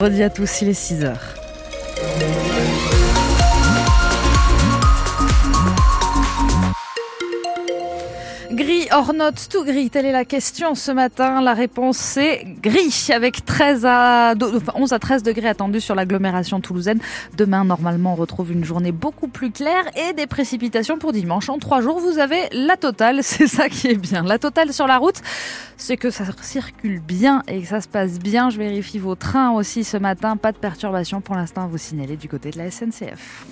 Redis à tous, il est 6 or not tout gris Telle est la question ce matin. La réponse c'est gris avec 13 à 11 à 13 degrés attendus sur l'agglomération toulousaine. Demain, normalement, on retrouve une journée beaucoup plus claire et des précipitations pour dimanche. En trois jours, vous avez la totale. C'est ça qui est bien. La totale sur la route, c'est que ça circule bien et que ça se passe bien. Je vérifie vos trains aussi ce matin. Pas de perturbations pour l'instant à vous signaler du côté de la SNCF.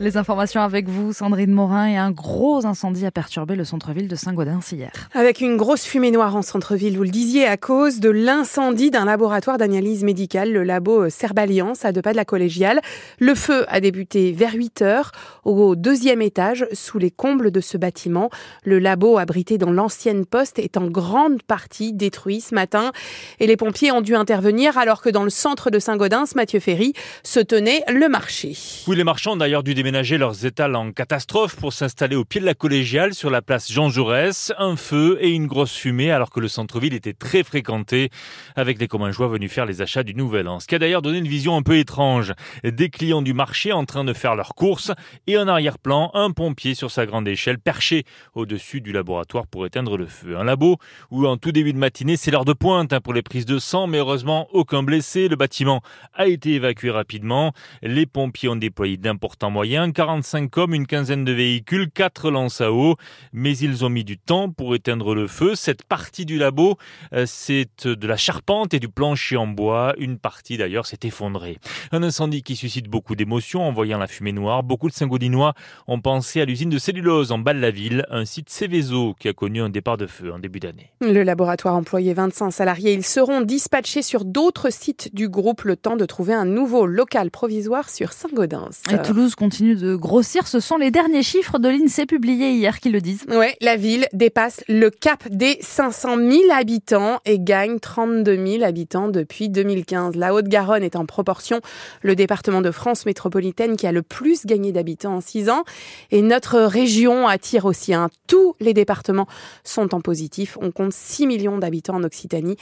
Les informations avec vous, Sandrine Morin, et un gros incendie a perturbé le centre-ville de Saint-Gaudens hier. Avec une grosse fumée noire en centre-ville, vous le disiez, à cause de l'incendie d'un laboratoire d'analyse médicale, le labo Cerballiance, à deux pas de la collégiale. Le feu a débuté vers 8 heures au deuxième étage, sous les combles de ce bâtiment. Le labo abrité dans l'ancienne poste est en grande partie détruit ce matin et les pompiers ont dû intervenir alors que dans le centre de Saint-Gaudens, Mathieu Ferry, se tenait le marché. Oui, les marchands d'ailleurs dû déménager leurs étals en catastrophe pour s'installer au pied de la collégiale sur la place Jean Jaurès. Un feu et une grosse fumée alors que le centre-ville était très fréquenté avec des communs joie venus faire les achats du Nouvel An. Ce qui a d'ailleurs donné une vision un peu étrange. Des clients du marché en train de faire leurs courses et en arrière-plan, un pompier sur sa grande échelle perché au-dessus du laboratoire pour éteindre le feu. Un labo où en tout début de matinée, c'est l'heure de pointe hein, pour les prises de sang, mais heureusement aucun blessé. Le bâtiment a été évacué rapidement. Les pompiers ont déployé d'importants moyens, 45 hommes, une quinzaine de véhicules, 4 lances à eau, mais ils ont mis du temps pour éteindre le feu. Cette partie du labo, euh, c'est de la charpente et du plancher en bois. Une partie d'ailleurs s'est effondrée. Un incendie qui suscite beaucoup d'émotions en voyant la fumée noire. Beaucoup de Saint-Gaudinois ont pensé à l'usine de cellulose en bas de la ville, un site Céveso qui a connu un départ de feu en début d'année. Le laboratoire employait 25 salariés. Ils seront dispatchés sur d'autres sites du groupe le temps de trouver un nouveau local provisoire sur Saint-Gaudens. Et Toulouse continue de grossir. Ce sont les derniers chiffres de l'INSEE publiés hier qui le disent. Ouais, la ville dépasse le cap des 500 000 habitants et gagne 32 000 habitants depuis 2015. La Haute-Garonne est en proportion le département de France métropolitaine qui a le plus gagné d'habitants en 6 ans. Et notre région attire aussi. Hein. Tous les départements sont en positif. On compte 6 millions d'habitants en Occitanie.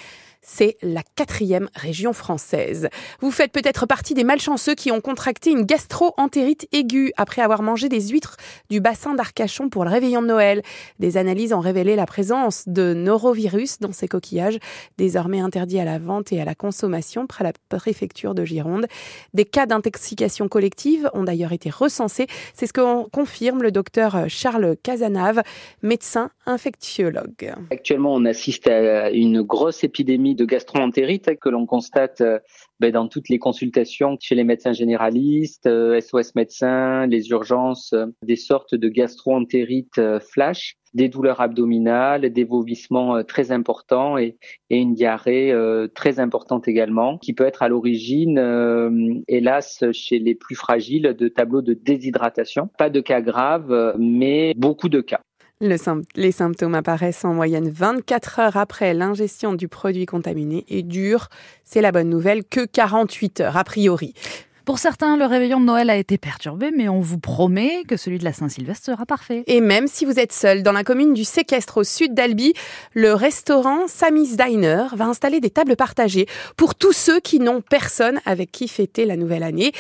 C'est la quatrième région française. Vous faites peut-être partie des malchanceux qui ont contracté une gastro-entérite aiguë après avoir mangé des huîtres du bassin d'Arcachon pour le réveillon de Noël. Des analyses ont révélé la présence de norovirus dans ces coquillages, désormais interdits à la vente et à la consommation près la préfecture de Gironde. Des cas d'intoxication collective ont d'ailleurs été recensés. C'est ce que confirme le docteur Charles Casanave, médecin infectiologue. Actuellement, on assiste à une grosse épidémie de gastroentérite que l'on constate ben, dans toutes les consultations chez les médecins généralistes, SOS médecins, les urgences, des sortes de gastroentérite flash, des douleurs abdominales, des vomissements très importants et, et une diarrhée très importante également, qui peut être à l'origine, hélas, chez les plus fragiles, de tableaux de déshydratation. Pas de cas graves, mais beaucoup de cas. Le, les symptômes apparaissent en moyenne 24 heures après l'ingestion du produit contaminé et durent, c'est la bonne nouvelle, que 48 heures a priori. Pour certains, le réveillon de Noël a été perturbé, mais on vous promet que celui de la Saint-Sylvestre sera parfait. Et même si vous êtes seul, dans la commune du Séquestre au sud d'Albi, le restaurant Sammy's Diner va installer des tables partagées pour tous ceux qui n'ont personne avec qui fêter la nouvelle année.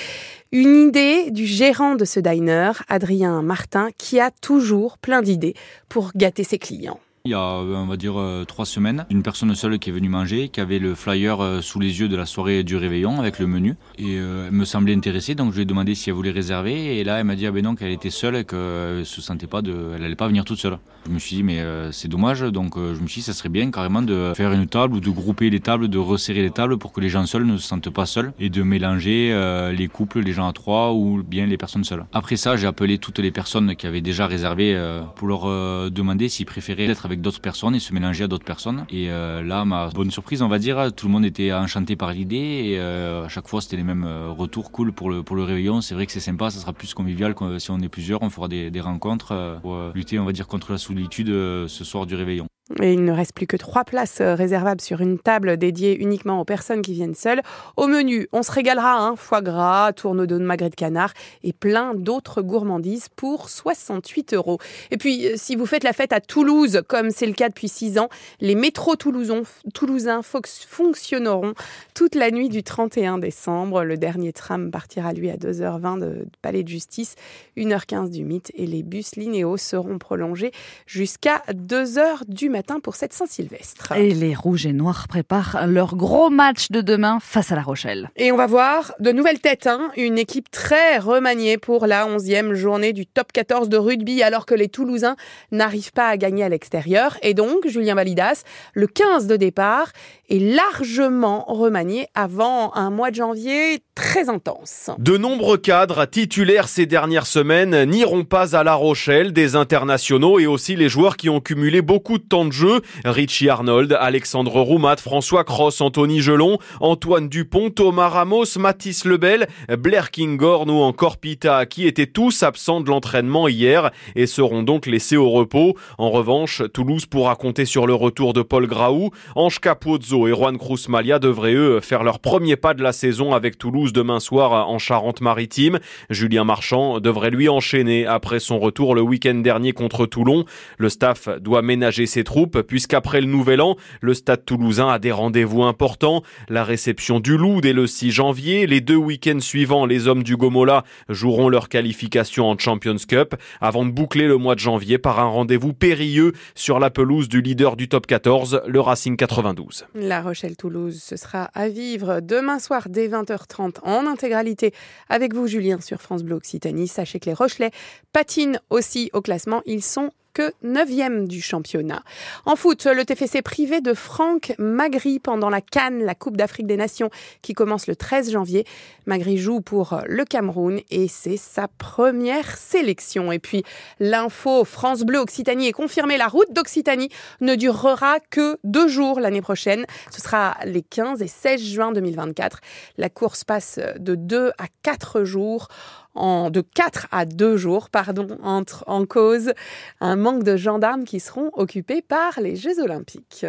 Une idée du gérant de ce diner, Adrien Martin, qui a toujours plein d'idées pour gâter ses clients. Il y a, on va dire, trois semaines, une personne seule qui est venue manger, qui avait le flyer sous les yeux de la soirée du réveillon avec le menu. Et elle me semblait intéressée, donc je lui ai demandé si elle voulait réserver. Et là, elle m'a dit ah ben non, qu'elle était seule et qu'elle se sentait pas de, elle allait pas venir toute seule. Je me suis dit mais c'est dommage, donc je me suis dit ça serait bien carrément de faire une table ou de grouper les tables, de resserrer les tables pour que les gens seuls ne se sentent pas seuls et de mélanger les couples, les gens à trois ou bien les personnes seules. Après ça, j'ai appelé toutes les personnes qui avaient déjà réservé pour leur demander s'ils préféraient être avec d'autres personnes et se mélanger à d'autres personnes. Et euh, là, ma bonne surprise, on va dire, tout le monde était enchanté par l'idée et euh, à chaque fois c'était les mêmes euh, retours cool pour le, pour le réveillon. C'est vrai que c'est sympa, ça sera plus convivial si on est plusieurs, on fera des, des rencontres pour lutter, on va dire, contre la solitude ce soir du réveillon. Et il ne reste plus que trois places euh, réservables sur une table dédiée uniquement aux personnes qui viennent seules. Au menu, on se régalera, hein, foie gras, tourneau de magret de canard et plein d'autres gourmandises pour 68 euros. Et puis, euh, si vous faites la fête à Toulouse, comme c'est le cas depuis six ans, les métros toulousains, fonctionneront toute la nuit du 31 décembre. Le dernier tram partira, lui, à 2h20 de Palais de Justice, 1h15 du Mythe et les bus linéaux seront prolongés jusqu'à 2h du matin matin pour cette Saint-Sylvestre. Et les Rouges et Noirs préparent leur gros match de demain face à La Rochelle. Et on va voir de nouvelles têtes, hein. une équipe très remaniée pour la 11e journée du top 14 de rugby alors que les Toulousains n'arrivent pas à gagner à l'extérieur. Et donc, Julien Validas, le 15 de départ, est largement remanié avant un mois de janvier très intense. De nombreux cadres titulaires ces dernières semaines n'iront pas à La Rochelle, des internationaux et aussi les joueurs qui ont cumulé beaucoup de temps de jeu. Richie Arnold, Alexandre Roumat, François Cross, Anthony Gelon, Antoine Dupont, Thomas Ramos, Mathis Lebel, Blair Kingorn ou encore Pita, qui étaient tous absents de l'entraînement hier et seront donc laissés au repos. En revanche, Toulouse pourra compter sur le retour de Paul Graou. Ange Capozzo et Juan Cruz Malia devraient eux faire leur premier pas de la saison avec Toulouse demain soir en Charente-Maritime. Julien Marchand devrait lui enchaîner après son retour le week-end dernier contre Toulon. Le staff doit ménager ses troupes puisqu'après le Nouvel An, le Stade toulousain a des rendez-vous importants. La réception du Loup dès le 6 janvier. Les deux week-ends suivants, les hommes du Gomola joueront leur qualification en Champions Cup avant de boucler le mois de janvier par un rendez-vous périlleux sur la pelouse du leader du top 14, le Racing 92. La Rochelle-Toulouse, ce sera à vivre demain soir dès 20h30 en intégralité avec vous, Julien, sur France Bleu Occitanie. Sachez que les Rochelais patinent aussi au classement. Ils sont que 9e du championnat. En foot, le TFC privé de Franck Magri pendant la Cannes, la Coupe d'Afrique des Nations, qui commence le 13 janvier. Magri joue pour le Cameroun et c'est sa première sélection. Et puis, l'info France Bleu Occitanie est confirmée. La route d'Occitanie ne durera que deux jours l'année prochaine. Ce sera les 15 et 16 juin 2024. La course passe de 2 à 4 jours en, de 4 à 2 jours, pardon, entre en cause un manque de gendarmes qui seront occupés par les Jeux Olympiques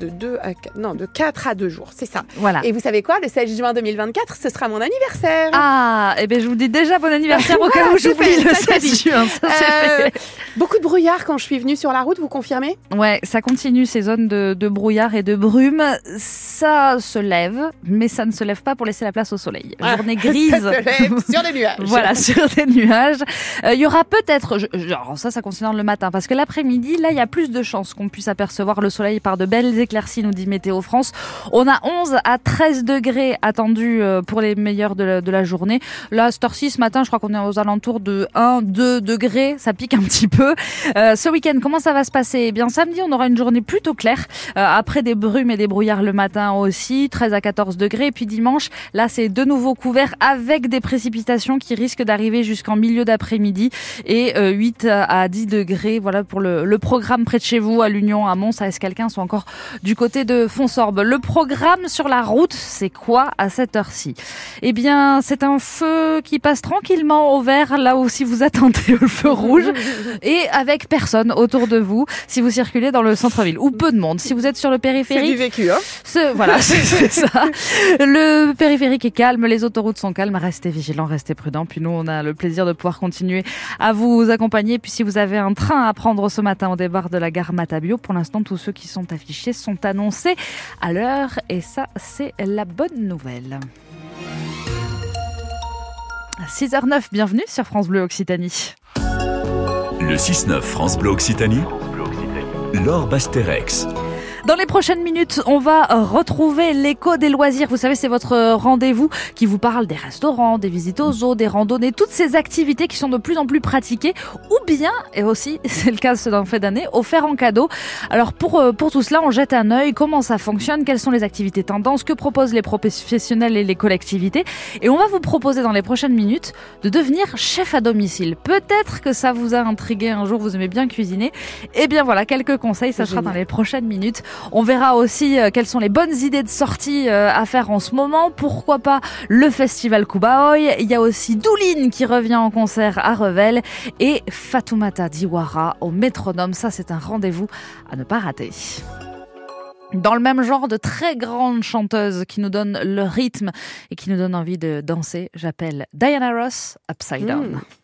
de 2 à 4, non, de 4 à 2 jours, c'est ça. Voilà. Et vous savez quoi, le 16 juin 2024, ce sera mon anniversaire. Ah, et eh bien je vous dis déjà bon anniversaire au cas où j'oublie le 16 juin. Ça, euh. Beaucoup de brouillard quand je suis venue sur la route, vous confirmez? Ouais, ça continue ces zones de, de, brouillard et de brume. Ça se lève, mais ça ne se lève pas pour laisser la place au soleil. Ah, Journée grise. ça se lève sur des nuages. voilà, sur des nuages. Euh, il y aura peut-être, genre ça, ça concerne le matin, parce que l'après-midi, là, il y a plus de chances qu'on puisse apercevoir le soleil par de belles éclaircies, nous dit Météo France. On a 11 à 13 degrés attendus euh, pour les meilleurs de la, journée. Là, cette heure ce matin, je crois qu'on est aux alentours de 1, 2 degrés. Ça pique un petit peu. Euh, ce week-end, comment ça va se passer? Eh bien, samedi, on aura une journée plutôt claire. Euh, après des brumes et des brouillards le matin aussi, 13 à 14 degrés. puis dimanche, là, c'est de nouveau couvert avec des précipitations qui risquent d'arriver jusqu'en milieu d'après-midi et 8 à 10 degrés. Voilà pour le, le programme près de chez vous, à l'Union, à Mons, à Escalquin, sont encore du côté de Fonsorbe. Le programme sur la route, c'est quoi à cette heure-ci? Eh bien, c'est un feu qui passe tranquillement au vert, là où si vous attendez le feu rouge, et avec personne autour de vous, si vous circulez dans le centre-ville, ou peu de monde. Si vous êtes sur le périphérique... C'est du vécu, hein ce, Voilà, c'est ça. Le périphérique est calme, les autoroutes sont calmes, restez vigilants, restez prudents. Puis nous, on a le plaisir de pouvoir continuer à vous accompagner. Puis si vous avez un train à prendre ce matin au départ de la gare Matabio, pour l'instant, tous ceux qui sont affichés sont annoncés annoncé à l'heure et ça c'est la bonne nouvelle. 6h09, bienvenue sur France Bleu Occitanie. Le 6-9 France Bleu Occitanie, Laure Basterex. Dans les prochaines minutes, on va retrouver l'écho des loisirs. Vous savez, c'est votre rendez-vous qui vous parle des restaurants, des visites aux zoos, des randonnées, toutes ces activités qui sont de plus en plus pratiquées ou bien, et aussi, c'est le cas d'un fait d'année, offertes en cadeau. Alors pour, euh, pour tout cela, on jette un œil, comment ça fonctionne, quelles sont les activités tendances, que proposent les professionnels et les collectivités? Et on va vous proposer dans les prochaines minutes de devenir chef à domicile. Peut-être que ça vous a intrigué un jour, vous aimez bien cuisiner. Eh bien voilà, quelques conseils, ça sera dans les prochaines minutes. On verra aussi euh, quelles sont les bonnes idées de sortie euh, à faire en ce moment. Pourquoi pas le festival Kubaoy. Il y a aussi Douline qui revient en concert à Revel et Fatoumata Diwara au métronome. Ça, c'est un rendez-vous à ne pas rater. Dans le même genre de très grandes chanteuses qui nous donnent le rythme et qui nous donnent envie de danser, j'appelle Diana Ross Upside Down. Mmh.